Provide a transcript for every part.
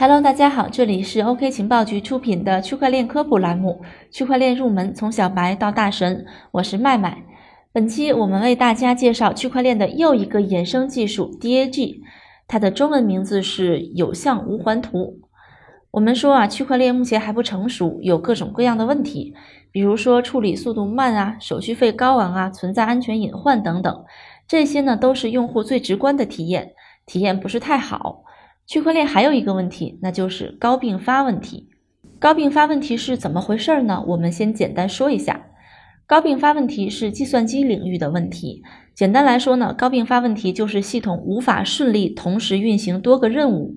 Hello，大家好，这里是 OK 情报局出品的区块链科普栏目《区块链入门：从小白到大神》，我是麦麦。本期我们为大家介绍区块链的又一个衍生技术 DAG，它的中文名字是有向无环图。我们说啊，区块链目前还不成熟，有各种各样的问题，比如说处理速度慢啊，手续费高昂啊，存在安全隐患等等，这些呢都是用户最直观的体验，体验不是太好。区块链还有一个问题，那就是高并发问题。高并发问题是怎么回事呢？我们先简单说一下。高并发问题是计算机领域的问题。简单来说呢，高并发问题就是系统无法顺利同时运行多个任务。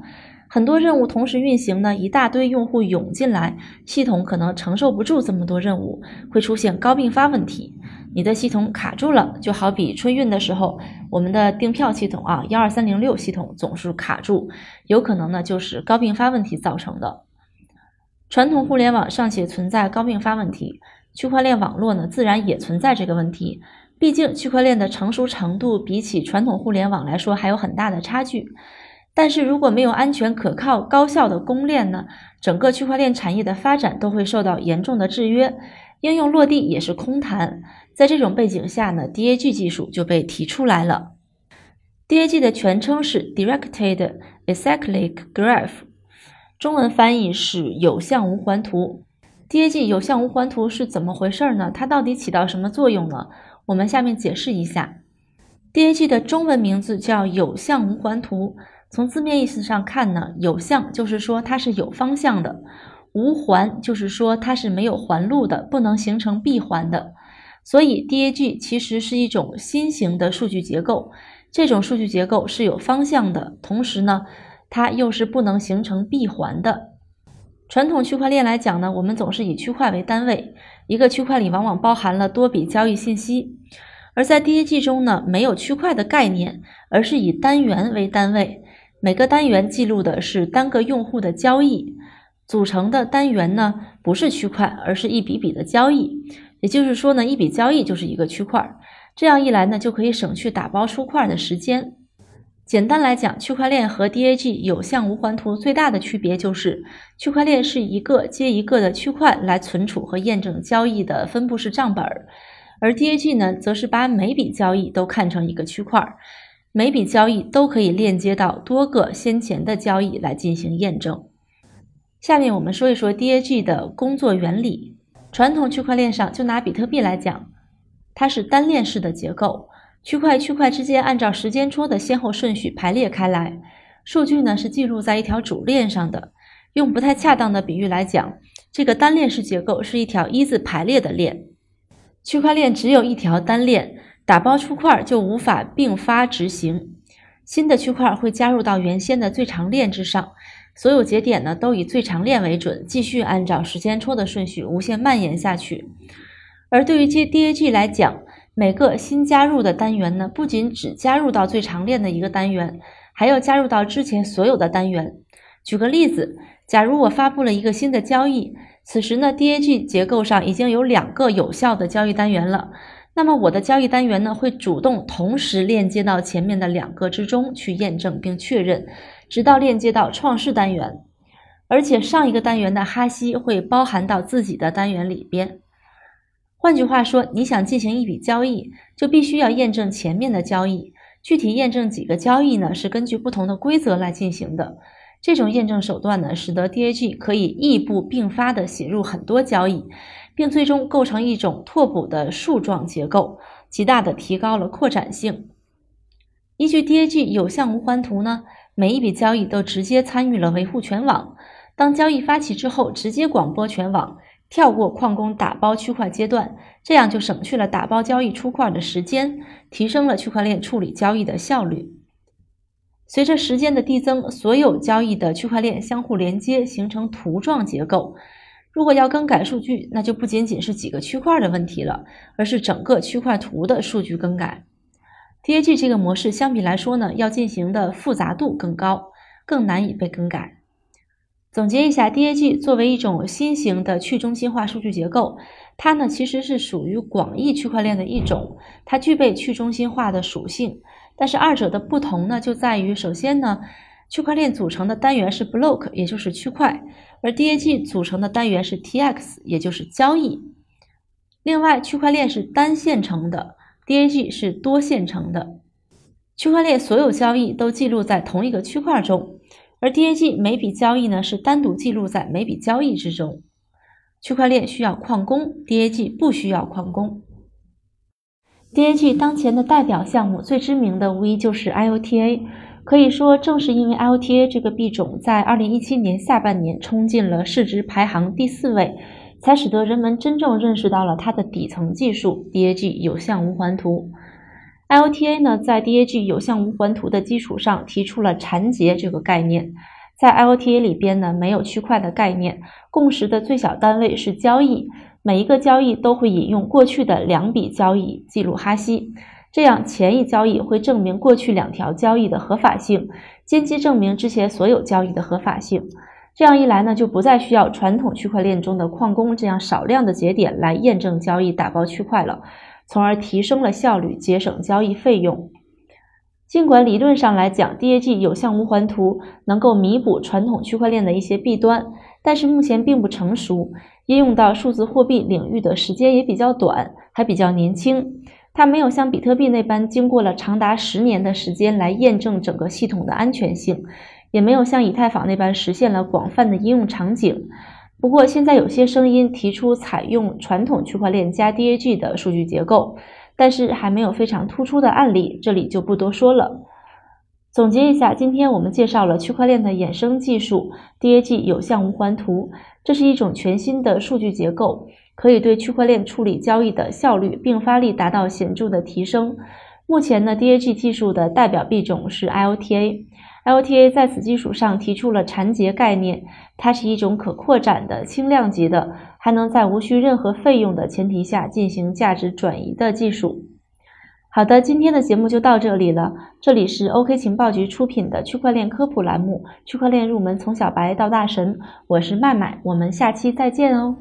很多任务同时运行呢，一大堆用户涌进来，系统可能承受不住这么多任务，会出现高并发问题。你的系统卡住了，就好比春运的时候，我们的订票系统啊，幺二三零六系统总是卡住，有可能呢就是高并发问题造成的。传统互联网尚且存在高并发问题，区块链网络呢自然也存在这个问题。毕竟区块链的成熟程度比起传统互联网来说还有很大的差距。但是如果没有安全、可靠、高效的公链呢，整个区块链产业的发展都会受到严重的制约，应用落地也是空谈。在这种背景下呢，DAG 技术就被提出来了。DAG 的全称是 Directed Acyclic Graph，中文翻译是有向无环图。DAG 有向无环图是怎么回事呢？它到底起到什么作用呢？我们下面解释一下。DAG 的中文名字叫有向无环图。从字面意思上看呢，有向就是说它是有方向的，无环就是说它是没有环路的，不能形成闭环的。所以 DAG 其实是一种新型的数据结构，这种数据结构是有方向的，同时呢，它又是不能形成闭环的。传统区块链来讲呢，我们总是以区块为单位，一个区块里往往包含了多笔交易信息，而在 DAG 中呢，没有区块的概念，而是以单元为单位。每个单元记录的是单个用户的交易组成的单元呢，不是区块，而是一笔笔的交易。也就是说呢，一笔交易就是一个区块。这样一来呢，就可以省去打包出块的时间。简单来讲，区块链和 DAG 有向无环图最大的区别就是，区块链是一个接一个的区块来存储和验证交易的分布式账本，而 DAG 呢，则是把每笔交易都看成一个区块。每笔交易都可以链接到多个先前的交易来进行验证。下面我们说一说 DAG 的工作原理。传统区块链上，就拿比特币来讲，它是单链式的结构，区块区块之间按照时间戳的先后顺序排列开来，数据呢是记录在一条主链上的。用不太恰当的比喻来讲，这个单链式结构是一条一字排列的链。区块链只有一条单链。打包出块就无法并发执行，新的区块会加入到原先的最长链之上，所有节点呢都以最长链为准，继续按照时间戳的顺序无限蔓延下去。而对于 DAG 来讲，每个新加入的单元呢，不仅只加入到最长链的一个单元，还要加入到之前所有的单元。举个例子，假如我发布了一个新的交易，此时呢 DAG 结构上已经有两个有效的交易单元了。那么我的交易单元呢，会主动同时链接到前面的两个之中去验证并确认，直到链接到创世单元，而且上一个单元的哈希会包含到自己的单元里边。换句话说，你想进行一笔交易，就必须要验证前面的交易。具体验证几个交易呢，是根据不同的规则来进行的。这种验证手段呢，使得 DAG 可以异步并发的写入很多交易。并最终构成一种拓扑的树状结构，极大的提高了扩展性。依据 DAG 有向无环图呢，每一笔交易都直接参与了维护全网。当交易发起之后，直接广播全网，跳过矿工打包区块阶段，这样就省去了打包交易出块的时间，提升了区块链处理交易的效率。随着时间的递增，所有交易的区块链相互连接，形成图状结构。如果要更改数据，那就不仅仅是几个区块的问题了，而是整个区块图的数据更改。DAG 这个模式相比来说呢，要进行的复杂度更高，更难以被更改。总结一下，DAG 作为一种新型的去中心化数据结构，它呢其实是属于广义区块链的一种，它具备去中心化的属性。但是二者的不同呢，就在于首先呢。区块链组成的单元是 block，也就是区块，而 DAG 组成的单元是 TX，也就是交易。另外，区块链是单线程的，DAG 是多线程的。区块链所有交易都记录在同一个区块中，而 DAG 每笔交易呢是单独记录在每笔交易之中。区块链需要矿工，DAG 不需要矿工。DAG 当前的代表项目最知名的无疑就是 IOTA。可以说，正是因为 IOTA 这个币种在2017年下半年冲进了市值排行第四位，才使得人们真正认识到了它的底层技术 ——DAG 有向无环图。IOTA 呢，在 DAG 有向无环图的基础上提出了缠结这个概念。在 IOTA 里边呢，没有区块的概念，共识的最小单位是交易，每一个交易都会引用过去的两笔交易记录哈希。这样，前一交易会证明过去两条交易的合法性，间接证明之前所有交易的合法性。这样一来呢，就不再需要传统区块链中的矿工这样少量的节点来验证交易、打包区块了，从而提升了效率，节省交易费用。尽管理论上来讲，DAG 有向无环图能够弥补传统区块链的一些弊端，但是目前并不成熟，应用到数字货币领域的时间也比较短，还比较年轻。它没有像比特币那般经过了长达十年的时间来验证整个系统的安全性，也没有像以太坊那般实现了广泛的应用场景。不过，现在有些声音提出采用传统区块链加 DAG 的数据结构，但是还没有非常突出的案例，这里就不多说了。总结一下，今天我们介绍了区块链的衍生技术 ——DAG 有向无环图，这是一种全新的数据结构。可以对区块链处理交易的效率、并发力达到显著的提升。目前呢，DAG 技术的代表币种是 IOTA。IOTA 在此基础上提出了缠结概念，它是一种可扩展的、轻量级的，还能在无需任何费用的前提下进行价值转移的技术。好的，今天的节目就到这里了。这里是 OK 情报局出品的区块链科普栏目《区块链入门从小白到大神》，我是麦麦，我们下期再见哦。